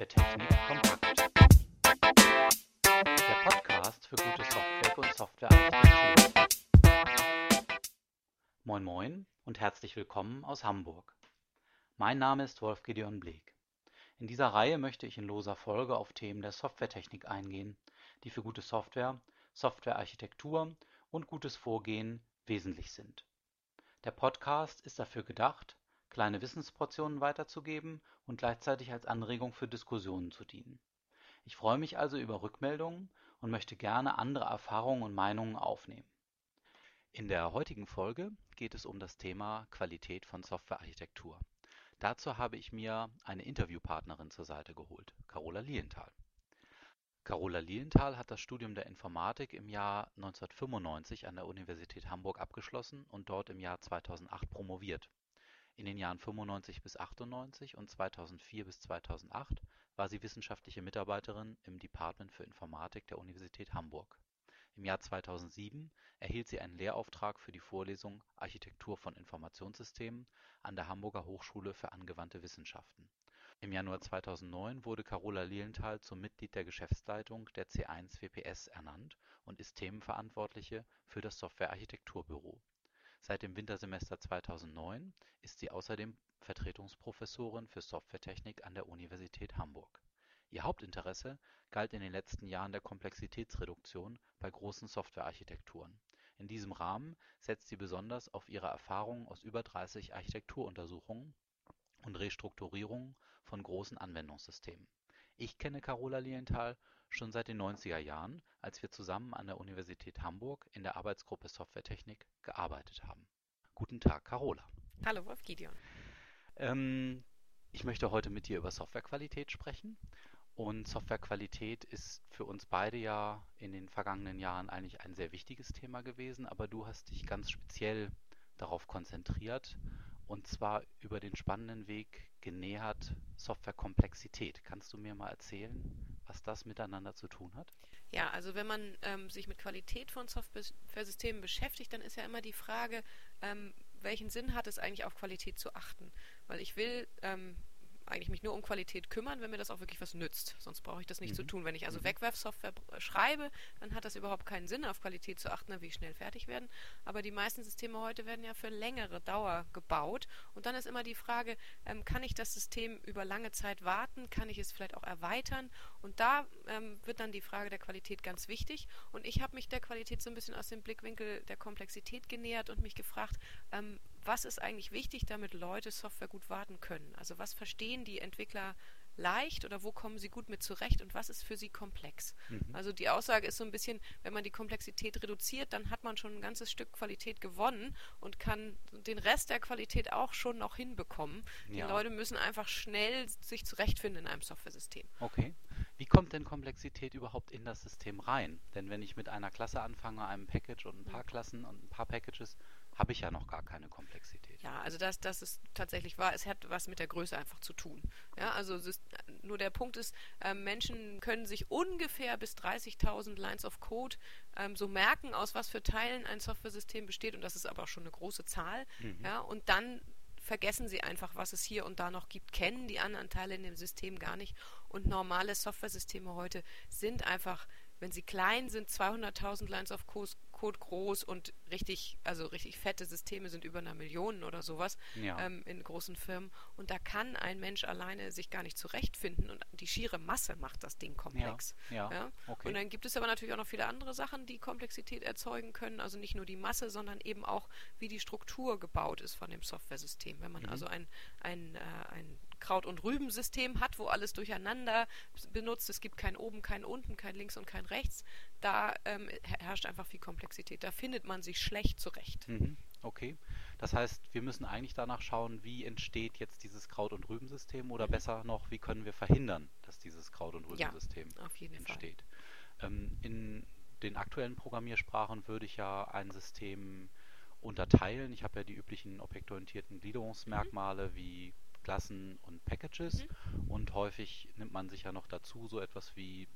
Softwaretechnik kompakt. Der Podcast für gutes Software und Softwarearchitektur. Moin Moin und herzlich willkommen aus Hamburg. Mein Name ist Wolf Gideon Bleek. In dieser Reihe möchte ich in loser Folge auf Themen der Softwaretechnik eingehen, die für gute Software, Softwarearchitektur und gutes Vorgehen wesentlich sind. Der Podcast ist dafür gedacht, kleine Wissensportionen weiterzugeben und gleichzeitig als Anregung für Diskussionen zu dienen. Ich freue mich also über Rückmeldungen und möchte gerne andere Erfahrungen und Meinungen aufnehmen. In der heutigen Folge geht es um das Thema Qualität von Softwarearchitektur. Dazu habe ich mir eine Interviewpartnerin zur Seite geholt, Carola Lienthal. Carola Lienthal hat das Studium der Informatik im Jahr 1995 an der Universität Hamburg abgeschlossen und dort im Jahr 2008 promoviert. In den Jahren 95 bis 98 und 2004 bis 2008 war sie wissenschaftliche Mitarbeiterin im Department für Informatik der Universität Hamburg. Im Jahr 2007 erhielt sie einen Lehrauftrag für die Vorlesung Architektur von Informationssystemen an der Hamburger Hochschule für angewandte Wissenschaften. Im Januar 2009 wurde Carola Lilienthal zum Mitglied der Geschäftsleitung der C1 WPS ernannt und ist Themenverantwortliche für das Software-Architekturbüro. Seit dem Wintersemester 2009 ist sie außerdem Vertretungsprofessorin für Softwaretechnik an der Universität Hamburg. Ihr Hauptinteresse galt in den letzten Jahren der Komplexitätsreduktion bei großen Softwarearchitekturen. In diesem Rahmen setzt sie besonders auf ihre Erfahrungen aus über 30 Architekturuntersuchungen und Restrukturierungen von großen Anwendungssystemen. Ich kenne Carola Lilienthal schon seit den 90er Jahren, als wir zusammen an der Universität Hamburg in der Arbeitsgruppe Softwaretechnik gearbeitet haben. Guten Tag, Carola. Hallo, Wolf Gideon. Ähm, ich möchte heute mit dir über Softwarequalität sprechen. Und Softwarequalität ist für uns beide ja in den vergangenen Jahren eigentlich ein sehr wichtiges Thema gewesen, aber du hast dich ganz speziell darauf konzentriert und zwar über den spannenden Weg genähert Softwarekomplexität. Kannst du mir mal erzählen, was das miteinander zu tun hat? Ja, also wenn man ähm, sich mit Qualität von Softwaresystemen beschäftigt, dann ist ja immer die Frage, ähm, welchen Sinn hat es eigentlich auf Qualität zu achten? Weil ich will ähm, eigentlich mich nur um Qualität kümmern, wenn mir das auch wirklich was nützt. Sonst brauche ich das nicht mhm. zu tun. Wenn ich also mhm. Wegwerfsoftware schreibe, dann hat das überhaupt keinen Sinn, auf Qualität zu achten, wie schnell fertig werden. Aber die meisten Systeme heute werden ja für längere Dauer gebaut. Und dann ist immer die Frage, ähm, kann ich das System über lange Zeit warten? Kann ich es vielleicht auch erweitern? Und da ähm, wird dann die Frage der Qualität ganz wichtig. Und ich habe mich der Qualität so ein bisschen aus dem Blickwinkel der Komplexität genähert und mich gefragt, ähm, was ist eigentlich wichtig, damit Leute Software gut warten können? Also was verstehen die Entwickler leicht oder wo kommen sie gut mit zurecht und was ist für sie komplex? Mhm. Also die Aussage ist so ein bisschen, wenn man die Komplexität reduziert, dann hat man schon ein ganzes Stück Qualität gewonnen und kann den Rest der Qualität auch schon noch hinbekommen. Ja. Die Leute müssen einfach schnell sich zurechtfinden in einem Softwaresystem. Okay. Wie kommt denn Komplexität überhaupt in das System rein? Denn wenn ich mit einer Klasse anfange, einem Package und ein paar mhm. Klassen und ein paar Packages, habe ich ja noch gar keine Komplexität. Ja, also das, das ist tatsächlich wahr. Es hat was mit der Größe einfach zu tun. Ja, also ist, nur der Punkt ist, äh, Menschen können sich ungefähr bis 30.000 Lines of Code ähm, so merken, aus was für Teilen ein Softwaresystem besteht. Und das ist aber auch schon eine große Zahl. Mhm. Ja, und dann vergessen sie einfach, was es hier und da noch gibt, kennen die anderen Teile in dem System gar nicht. Und normale Softwaresysteme heute sind einfach, wenn sie klein sind, 200.000 Lines of Code Code groß und richtig, also richtig fette Systeme sind über einer Million oder sowas ja. ähm, in großen Firmen. Und da kann ein Mensch alleine sich gar nicht zurechtfinden und die schiere Masse macht das Ding komplex. Ja. ja. Okay. Und dann gibt es aber natürlich auch noch viele andere Sachen, die Komplexität erzeugen können. Also nicht nur die Masse, sondern eben auch, wie die Struktur gebaut ist von dem Software-System. Wenn man mhm. also ein, ein, äh, ein Kraut- und Rübensystem hat, wo alles durcheinander benutzt. Es gibt kein oben, kein unten, kein links und kein rechts. Da ähm, herrscht einfach viel Komplexität. Da findet man sich schlecht zurecht. Mhm. Okay. Das heißt, wir müssen eigentlich danach schauen, wie entsteht jetzt dieses Kraut- und Rübensystem oder mhm. besser noch, wie können wir verhindern, dass dieses Kraut- und Rübensystem ja, entsteht. Ähm, in den aktuellen Programmiersprachen würde ich ja ein System unterteilen. Ich habe ja die üblichen objektorientierten Gliederungsmerkmale mhm. wie Klassen und Packages mhm. und häufig nimmt man sich ja noch dazu so etwas wie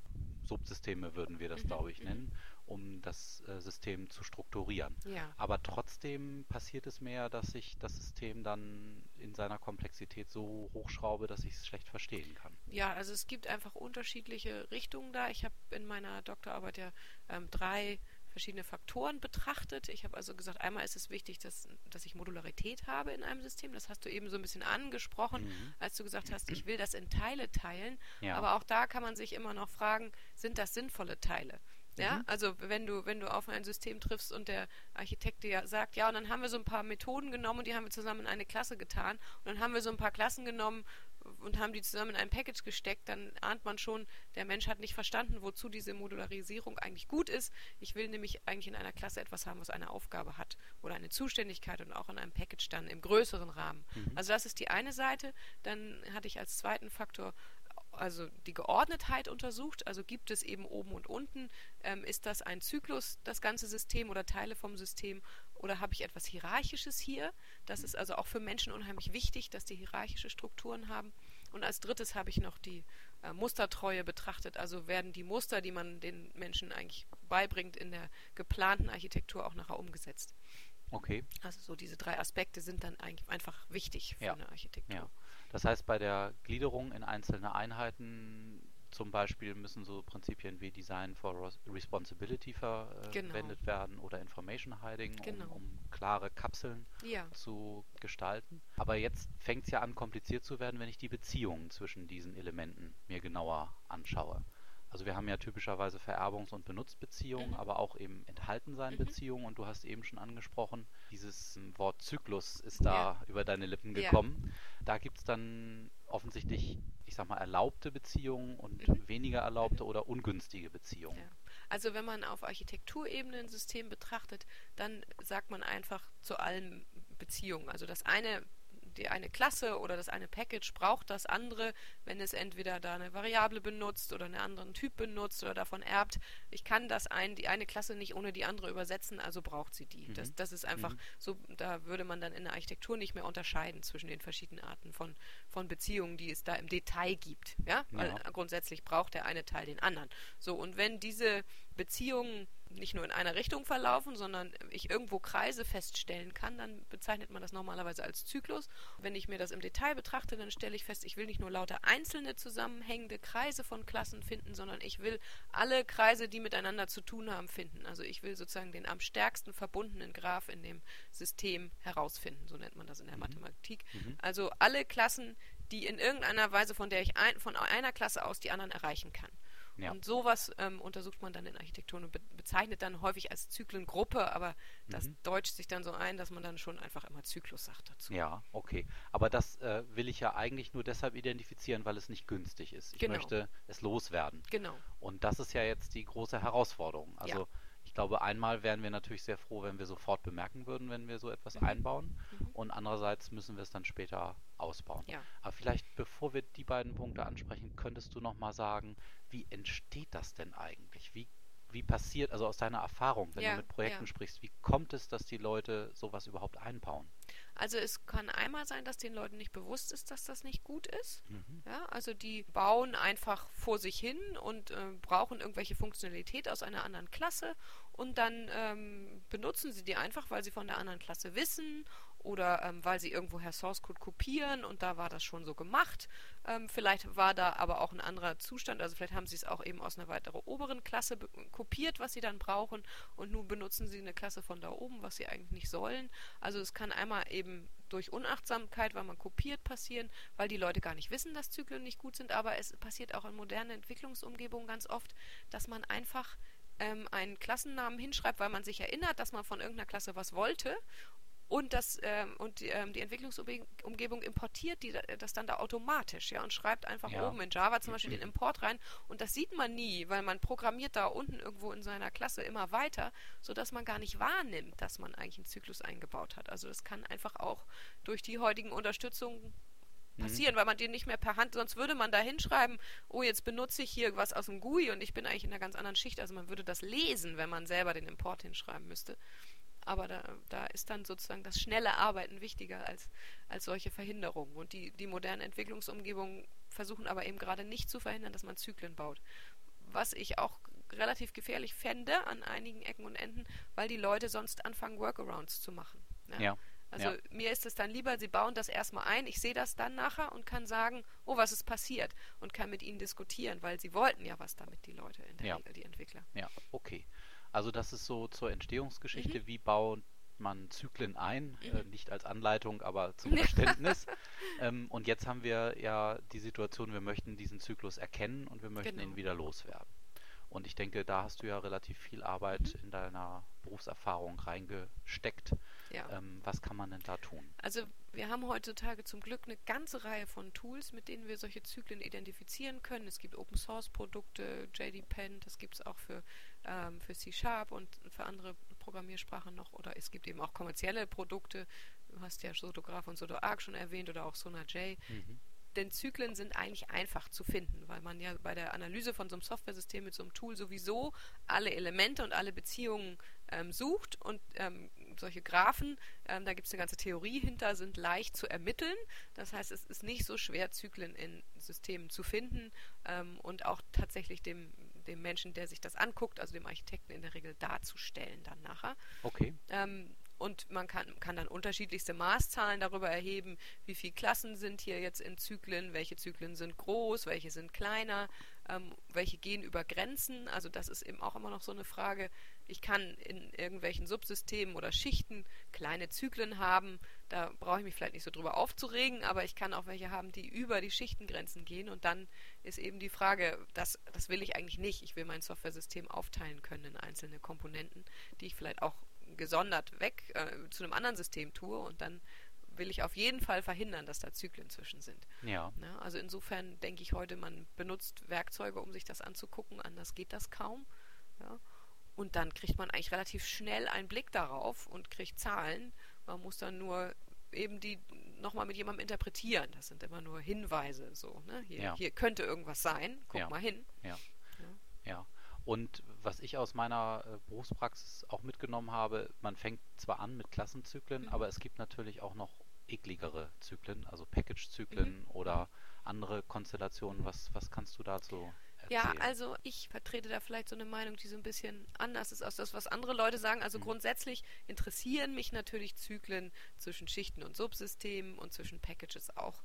Subsysteme würden wir das, Mhm, glaube ich, mhm. nennen, um das äh, System zu strukturieren. Ja. Aber trotzdem passiert es mir, dass ich das System dann in seiner Komplexität so hochschraube, dass ich es schlecht verstehen kann. Ja, also es gibt einfach unterschiedliche Richtungen da. Ich habe in meiner Doktorarbeit ja ähm, drei verschiedene Faktoren betrachtet. Ich habe also gesagt, einmal ist es wichtig, dass, dass ich Modularität habe in einem System. Das hast du eben so ein bisschen angesprochen, Mhm. als du gesagt hast, ich will das in Teile teilen. Ja. Aber auch da kann man sich immer noch fragen, sind das sinnvolle Teile? Ja, Mhm. also wenn du, wenn du auf ein System triffst und der Architekt dir sagt, ja, und dann haben wir so ein paar Methoden genommen und die haben wir zusammen in eine Klasse getan und dann haben wir so ein paar Klassen genommen und haben die zusammen in ein Package gesteckt, dann ahnt man schon, der Mensch hat nicht verstanden, wozu diese Modularisierung eigentlich gut ist. Ich will nämlich eigentlich in einer Klasse etwas haben, was eine Aufgabe hat oder eine Zuständigkeit und auch in einem Package dann im größeren Rahmen. Mhm. Also das ist die eine Seite. Dann hatte ich als zweiten Faktor also die Geordnetheit untersucht. Also gibt es eben oben und unten, ähm, ist das ein Zyklus, das ganze System oder Teile vom System, oder habe ich etwas Hierarchisches hier? Das ist also auch für Menschen unheimlich wichtig, dass die hierarchische Strukturen haben. Und als drittes habe ich noch die äh, Mustertreue betrachtet. Also werden die Muster, die man den Menschen eigentlich beibringt, in der geplanten Architektur auch nachher umgesetzt. Okay. Also so diese drei Aspekte sind dann eigentlich einfach wichtig für Ja. eine Architektur. Ja. Das heißt, bei der Gliederung in einzelne Einheiten zum Beispiel müssen so Prinzipien wie Design for Responsibility ver- äh, Genau. verwendet werden oder Information Hiding, Genau. um, um klare Kapseln Ja. zu gestalten. Aber jetzt fängt es ja an, kompliziert zu werden, wenn ich die Beziehungen zwischen diesen Elementen mir genauer anschaue. Also wir haben ja typischerweise Vererbungs- und Benutzbeziehungen, Mhm. aber auch eben Enthaltensein-Beziehungen. Und du hast eben schon angesprochen, dieses ähm, Wort Zyklus ist da über deine Lippen Ja. gekommen. Da gibt es dann offensichtlich, ich sag mal, erlaubte Beziehungen und Mhm. weniger erlaubte oder ungünstige Beziehungen. Ja. Also wenn man auf Architekturebene ein System betrachtet, dann sagt man einfach zu allen Beziehungen. Also das eine, die eine Klasse oder das eine Package braucht das andere, wenn es entweder da eine Variable benutzt oder einen anderen Typ benutzt oder davon erbt. Ich kann das ein, die eine Klasse nicht ohne die andere übersetzen, also braucht sie die. Mhm. Das, das ist einfach Mhm. so, da würde man dann in der Architektur nicht mehr unterscheiden zwischen den verschiedenen Arten von, von Beziehungen, die es da im Detail gibt. Ja? Weil Ja. grundsätzlich braucht der eine Teil den anderen. So, und wenn diese Beziehungen nicht nur in einer Richtung verlaufen, sondern ich irgendwo Kreise feststellen kann, dann bezeichnet man das normalerweise als Zyklus. Wenn ich mir das im Detail betrachte, dann stelle ich fest, ich will nicht nur lauter einzelne zusammenhängende Kreise von Klassen finden, sondern ich will alle Kreise, die miteinander zu tun haben, finden. Also ich will sozusagen den am stärksten verbundenen Graph in dem System herausfinden, so nennt man das in der Mhm. Mathematik. Mhm. Also alle Klassen, die in irgendeiner Weise, von der ich ein, von einer Klasse aus die anderen erreichen kann. Ja. Und sowas ähm, untersucht man dann in Architektur und be bezeichnet dann häufig als Zyklengruppe, aber das Mhm. deutscht sich dann so ein, dass man dann schon einfach immer Zyklus sagt dazu. Ja, okay. Aber das äh, will ich ja eigentlich nur deshalb identifizieren, weil es nicht günstig ist. Ich Genau. möchte es loswerden. Genau. Und das ist ja jetzt die große Herausforderung. Also Ja. Ich glaube, einmal wären wir natürlich sehr froh, wenn wir sofort bemerken würden, wenn wir so etwas Mhm. einbauen. Mhm. Und andererseits müssen wir es dann später ausbauen. Ja. Aber vielleicht, bevor wir die beiden Punkte ansprechen, könntest du noch mal sagen, wie entsteht das denn eigentlich? Wie, wie passiert, also aus deiner Erfahrung, wenn Ja, du mit Projekten ja. sprichst, wie kommt es, dass die Leute sowas überhaupt einbauen? Also es kann einmal sein, dass den Leuten nicht bewusst ist, dass das nicht gut ist. Mhm. Ja, also die bauen einfach vor sich hin und äh, brauchen irgendwelche Funktionalität aus einer anderen Klasse und dann ähm, benutzen sie die einfach, weil sie von der anderen Klasse wissen oder ähm, weil sie irgendwoher Source Code kopieren und da war das schon so gemacht. Ähm, vielleicht war da aber auch ein anderer Zustand, also vielleicht haben sie es auch eben aus einer weiteren oberen Klasse kopiert, was sie dann brauchen und nun benutzen sie eine Klasse von da oben, was sie eigentlich nicht sollen. Also es kann einmal eben durch Unachtsamkeit, weil man kopiert, passieren, weil die Leute gar nicht wissen, dass Zyklen nicht gut sind, aber es passiert auch in modernen Entwicklungsumgebungen ganz oft, dass man einfach ähm, einen Klassennamen hinschreibt, weil man sich erinnert, dass man von irgendeiner Klasse was wollte und das ähm, und die, ähm, die Entwicklungsumgebung importiert die, das dann da automatisch, ja, und schreibt einfach Ja. oben in Java zum Beispiel den Import rein und das sieht man nie, weil man programmiert da unten irgendwo in seiner Klasse immer weiter, sodass man gar nicht wahrnimmt, dass man eigentlich einen Zyklus eingebaut hat. Also das kann einfach auch durch die heutigen Unterstützungen passieren, weil man den nicht mehr per Hand, sonst würde man da hinschreiben, oh, jetzt benutze ich hier was aus dem GUI und ich bin eigentlich in einer ganz anderen Schicht. Also man würde das lesen, wenn man selber den Import hinschreiben müsste. Aber da, da ist dann sozusagen das schnelle Arbeiten wichtiger als, als solche Verhinderungen. Und die, die modernen Entwicklungsumgebungen versuchen aber eben gerade nicht zu verhindern, dass man Zyklen baut. was ich auch relativ gefährlich fände an einigen Ecken und Enden, weil die Leute sonst anfangen, Workarounds zu machen. Ja. ja. Also ja. mir ist es dann lieber, sie bauen das erstmal ein, ich sehe das dann nachher und kann sagen, oh, was ist passiert und kann mit ihnen diskutieren, weil sie wollten ja was damit, die Leute, in der ja. Regel, die Entwickler. Ja, okay. Also das ist so zur Entstehungsgeschichte, mhm. wie baut man Zyklen ein, mhm. äh, nicht als Anleitung, aber zum Verständnis. ähm, und jetzt haben wir ja die Situation, wir möchten diesen Zyklus erkennen und wir möchten genau. ihn wieder loswerden. Und ich denke, da hast du ja relativ viel Arbeit mhm. in deiner Berufserfahrung reingesteckt. Ja. Ähm, was kann man denn da tun? Also wir haben heutzutage zum Glück eine ganze Reihe von Tools, mit denen wir solche Zyklen identifizieren können. Es gibt Open Source Produkte, JD Pen, das gibt es auch für, ähm, für C Sharp und für andere Programmiersprachen noch. Oder es gibt eben auch kommerzielle Produkte. Du hast ja Sotograph und SodoArc schon erwähnt oder auch SonarJ. Mhm denn Zyklen sind eigentlich einfach zu finden, weil man ja bei der Analyse von so einem Softwaresystem mit so einem Tool sowieso alle Elemente und alle Beziehungen ähm, sucht und ähm, solche Graphen, ähm, da gibt es eine ganze Theorie hinter, sind leicht zu ermitteln. Das heißt, es ist nicht so schwer, Zyklen in Systemen zu finden ähm, und auch tatsächlich dem, dem Menschen, der sich das anguckt, also dem Architekten in der Regel darzustellen dann nachher. Okay. Und man kann, kann dann unterschiedlichste Maßzahlen darüber erheben, wie viele Klassen sind hier jetzt in Zyklen, welche Zyklen sind groß, welche sind kleiner, ähm, welche gehen über Grenzen. Also das ist eben auch immer noch so eine Frage. Ich kann in irgendwelchen Subsystemen oder Schichten kleine Zyklen haben. Da brauche ich mich vielleicht nicht so drüber aufzuregen, aber ich kann auch welche haben, die über die Schichtengrenzen gehen. Und dann ist eben die Frage, das, das will ich eigentlich nicht. Ich will mein Software-System aufteilen können in einzelne Komponenten, die ich vielleicht auch gesondert weg äh, zu einem anderen System tue und dann will ich auf jeden Fall verhindern, dass da Zyklen zwischen sind. Ja. Ne? Also insofern denke ich heute, man benutzt Werkzeuge, um sich das anzugucken, anders geht das kaum. Ja? Und dann kriegt man eigentlich relativ schnell einen Blick darauf und kriegt Zahlen. Man muss dann nur eben die nochmal mit jemandem interpretieren. Das sind immer nur Hinweise. So, ne? hier, ja. hier könnte irgendwas sein, guck ja. mal hin. Ja. ja. Und was ich aus meiner äh, Berufspraxis auch mitgenommen habe, man fängt zwar an mit Klassenzyklen, mhm. aber es gibt natürlich auch noch ekligere Zyklen, also Package-Zyklen mhm. oder andere Konstellationen. Was, was kannst du dazu ja, also ich vertrete da vielleicht so eine Meinung, die so ein bisschen anders ist als das, was andere Leute sagen. Also mhm. grundsätzlich interessieren mich natürlich Zyklen zwischen Schichten und Subsystemen und zwischen Packages auch.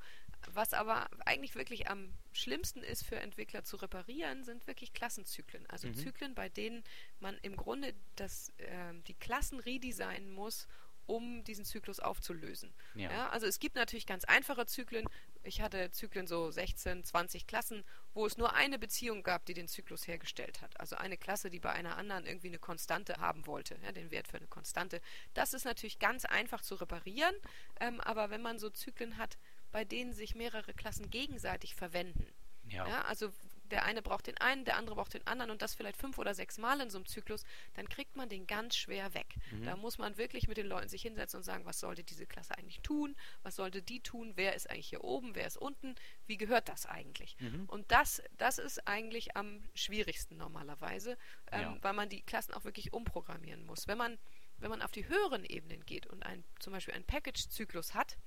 Was aber eigentlich wirklich am schlimmsten ist für Entwickler zu reparieren, sind wirklich Klassenzyklen. Also mhm. Zyklen, bei denen man im Grunde das, äh, die Klassen redesignen muss, um diesen Zyklus aufzulösen. Ja. ja. also es gibt natürlich ganz einfache Zyklen. Ich hatte Zyklen so 16, 20 Klassen, wo es nur eine Beziehung gab, die den Zyklus hergestellt hat. Also eine Klasse, die bei einer anderen irgendwie eine Konstante haben wollte, ja, den Wert für eine Konstante. Das ist natürlich ganz einfach zu reparieren, ähm, aber wenn man so Zyklen hat, bei denen sich mehrere Klassen gegenseitig verwenden, ja. ja also der eine braucht den einen, der andere braucht den anderen und das vielleicht fünf oder sechs Mal in so einem Zyklus, dann kriegt man den ganz schwer weg. Mhm. Da muss man wirklich mit den Leuten sich hinsetzen und sagen, was sollte diese Klasse eigentlich tun, was sollte die tun, wer ist eigentlich hier oben, wer ist unten, wie gehört das eigentlich? Mhm. Und das, das ist eigentlich am schwierigsten normalerweise, ähm, ja. weil man die Klassen auch wirklich umprogrammieren muss. Wenn man, wenn man auf die höheren Ebenen geht und ein, zum Beispiel einen Package-Zyklus hat,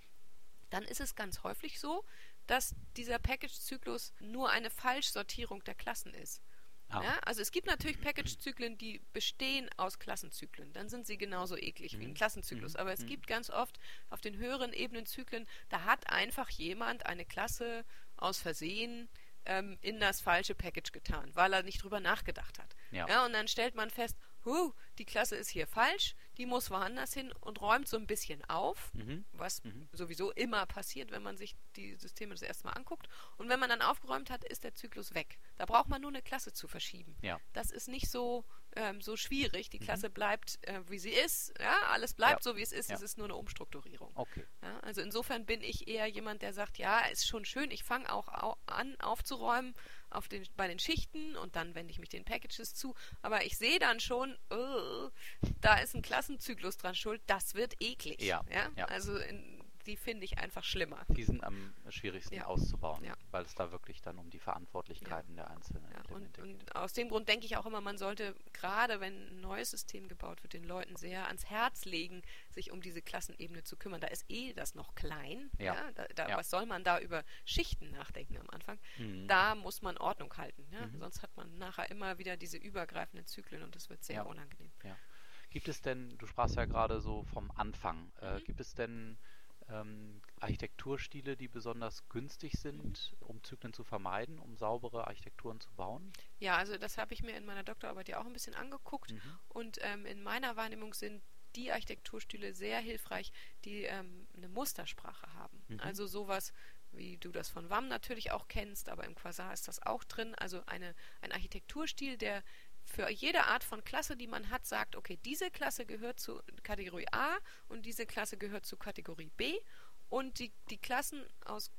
dann ist es ganz häufig so, dass dieser Package-Zyklus nur eine Falschsortierung der Klassen ist. Ah. Ja, also es gibt natürlich Package-Zyklen, die bestehen aus Klassenzyklen. Dann sind sie genauso eklig mhm. wie ein mhm. Klassenzyklus. Mhm. Aber es mhm. gibt ganz oft auf den höheren Ebenen Zyklen, da hat einfach jemand eine Klasse aus Versehen ähm, in das falsche Package getan, weil er nicht drüber nachgedacht hat. Ja. ja und dann stellt man fest, huh, die Klasse ist hier falsch, die muss woanders hin und räumt so ein bisschen auf, mhm. was mhm. sowieso immer passiert, wenn man sich die Systeme das erste Mal anguckt. Und wenn man dann aufgeräumt hat, ist der Zyklus weg. Da braucht man nur eine Klasse zu verschieben. Ja. Das ist nicht so, ähm, so schwierig. Die mhm. Klasse mhm. bleibt, äh, wie sie ist. Ja, alles bleibt ja. so, wie es ist. Ja. Es ist nur eine Umstrukturierung. Okay. Ja, also insofern bin ich eher jemand, der sagt, ja, ist schon schön, ich fange auch au an aufzuräumen auf den, bei den Schichten und dann wende ich mich den Packages zu. Aber ich sehe dann schon, oh, da ist ein Klassenzyklus dran schuld, das wird eklig. Ja. Also in, die finde ich einfach schlimmer. Die sind am schwierigsten Ja. auszubauen, Ja. weil es da wirklich dann um die Verantwortlichkeiten der einzelnen Ja, und, geht. und aus dem Grund denke ich auch immer, man sollte, gerade wenn ein neues System gebaut wird, den Leuten sehr ans Herz legen, sich um diese Klassenebene zu kümmern. Da ist eh das noch klein. Ja. Da, da, Ja. Was soll man da über Schichten nachdenken am Anfang? Mhm. Da muss man Ordnung halten. Ja? Mhm. Sonst hat man nachher immer wieder diese übergreifenden Zyklen und das wird sehr Ja. unangenehm. Gibt es denn, du sprachst ja gerade so vom Anfang, äh, Mhm. gibt es denn ähm, Architekturstile, die besonders günstig sind, um Zyklen zu vermeiden, um saubere Architekturen zu bauen? Ja, also das habe ich mir in meiner Doktorarbeit ja auch ein bisschen angeguckt. Mhm. Und ähm, in meiner Wahrnehmung sind die Architekturstile sehr hilfreich, die ähm, eine Mustersprache haben. Mhm. Also sowas, wie du das von WAM natürlich auch kennst, aber im Quasar ist das auch drin. Also eine, ein Architekturstil, der für jede Art von Klasse, die man hat, sagt, okay, diese Klasse gehört zu Kategorie A und diese Klasse gehört zu Kategorie B und die, die Klassen aus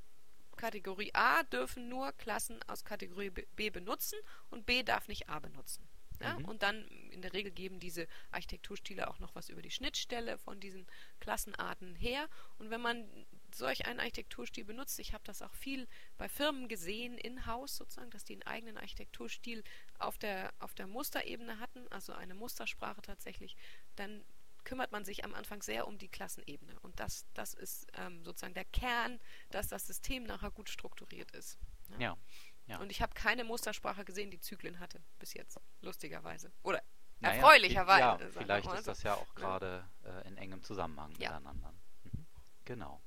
Kategorie A dürfen nur Klassen aus Kategorie B- benutzen und B darf nicht A benutzen. Ja? Mhm. Und dann in der Regel geben diese Architekturstile auch noch was über die Schnittstelle von diesen Klassenarten her. Und wenn man solch einen Architekturstil benutzt, ich habe das auch viel bei Firmen gesehen, in-house sozusagen, dass die einen eigenen Architekturstil auf der, auf der Musterebene hatten, also eine Mustersprache tatsächlich, dann kümmert man sich am Anfang sehr um die Klassenebene. Und das, das ist ähm, sozusagen der Kern, dass das System nachher gut strukturiert ist. Ja. Ja. Und ich habe keine Mustersprache gesehen, die Zyklen hatte bis jetzt, lustigerweise. Oder Naja, erfreulicherweise. Ja, vielleicht ist so. das ja auch gerade äh, in engem Zusammenhang Ja. miteinander. Mhm. Genau.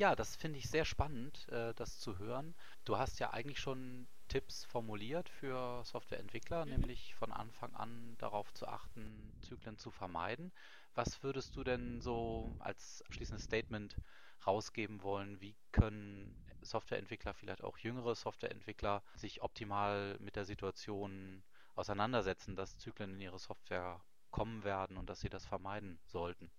Ja, das finde ich sehr spannend, äh, das zu hören. Du hast ja eigentlich schon Tipps formuliert für Softwareentwickler, Mhm. nämlich von Anfang an darauf zu achten, Zyklen zu vermeiden. Was würdest du denn so als abschließendes Statement rausgeben wollen? Wie können Softwareentwickler, vielleicht auch jüngere Softwareentwickler, sich optimal mit der Situation auseinandersetzen, dass Zyklen in ihre Software kommen werden und dass sie das vermeiden sollten?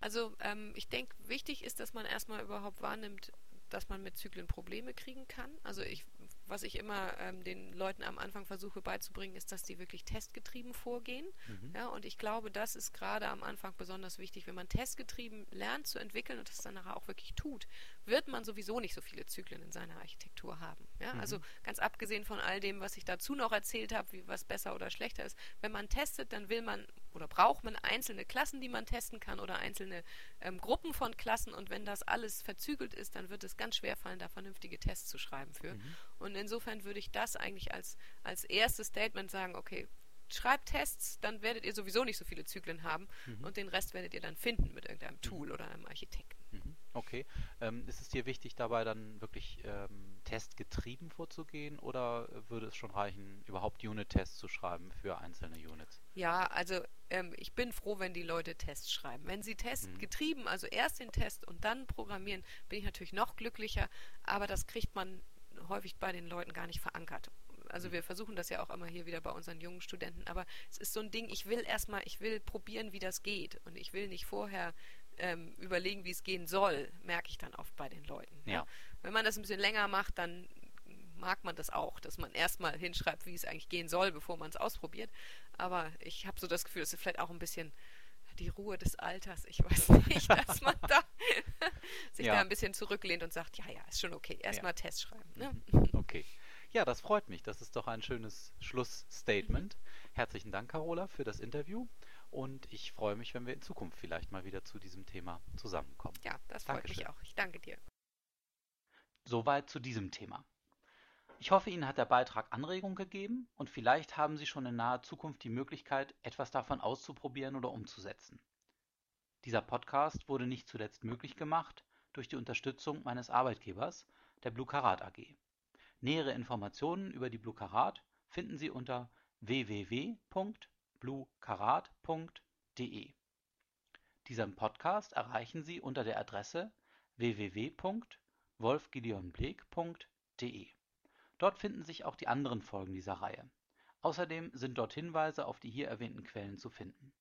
Also ähm, ich denke, wichtig ist, dass man erstmal überhaupt wahrnimmt, dass man mit Zyklen Probleme kriegen kann. Also ich, was ich immer ähm, den Leuten am Anfang versuche beizubringen, ist, dass die wirklich testgetrieben vorgehen. Mhm. Ja, und ich glaube, das ist gerade am Anfang besonders wichtig. Wenn man testgetrieben lernt zu entwickeln und das dann nachher auch wirklich tut, wird man sowieso nicht so viele Zyklen in seiner Architektur haben. Ja, Mhm. also ganz abgesehen von all dem, was ich dazu noch erzählt habe, wie was besser oder schlechter ist. Wenn man testet, dann will man oder braucht man einzelne Klassen, die man testen kann oder einzelne ähm, Gruppen von Klassen. Und wenn das alles verzügelt ist, dann wird es ganz schwer fallen, da vernünftige Tests zu schreiben für. Mhm. Und insofern würde ich das eigentlich als, als erstes Statement sagen, okay, schreibt Tests, dann werdet ihr sowieso nicht so viele Zyklen haben Mhm. und den Rest werdet ihr dann finden mit irgendeinem Tool oder einem Architekten. Mhm. Okay. Ähm, ist es dir wichtig, dabei dann wirklich ähm, testgetrieben vorzugehen oder würde es schon reichen, überhaupt Unit-Tests zu schreiben für einzelne Units? Ja, also ähm, ich bin froh, wenn die Leute Tests schreiben. Wenn sie Test Mhm. getrieben, also erst den Test und dann programmieren, bin ich natürlich noch glücklicher, aber das kriegt man häufig bei den Leuten gar nicht verankert. Also Mhm. wir versuchen das ja auch immer hier wieder bei unseren jungen Studenten, aber es ist so ein Ding, ich will erstmal, ich will probieren, wie das geht und ich will nicht vorher ähm, überlegen, wie es gehen soll, merke ich dann oft bei den Leuten. Ja. Wenn man das ein bisschen länger macht, dann mag man das auch, dass man erstmal hinschreibt, wie es eigentlich gehen soll, bevor man es ausprobiert. Aber ich habe so das Gefühl, es ist vielleicht auch ein bisschen die Ruhe des Alters. Ich weiß nicht, dass man da sich Ja. da ein bisschen zurücklehnt und sagt, ja, ja, ist schon okay. Erstmal Test schreiben. Ne? Mhm. Okay. Ja, das freut mich. Das ist doch ein schönes Schlussstatement. Herzlichen Dank, Carola, für das Interview. Und ich freue mich, wenn wir in Zukunft vielleicht mal wieder zu diesem Thema zusammenkommen. Ja, das freut Dankeschön. mich auch. Ich danke dir. Soweit zu diesem Thema. Ich hoffe, Ihnen hat der Beitrag Anregung gegeben und vielleicht haben Sie schon in naher Zukunft die Möglichkeit, etwas davon auszuprobieren oder umzusetzen. Dieser Podcast wurde nicht zuletzt möglich gemacht durch die Unterstützung meines Arbeitgebers, der Blue Karat AG. Nähere Informationen über die Blue Karat finden Sie unter www.bluekarat.de. Diesen Podcast erreichen Sie unter der Adresse www.wolfgideonbleek.de. Dort finden sich auch die anderen Folgen dieser Reihe. Außerdem sind dort Hinweise auf die hier erwähnten Quellen zu finden.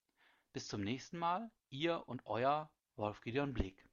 Bis zum nächsten Mal, Ihr und Euer Wolf Gideon Bleek.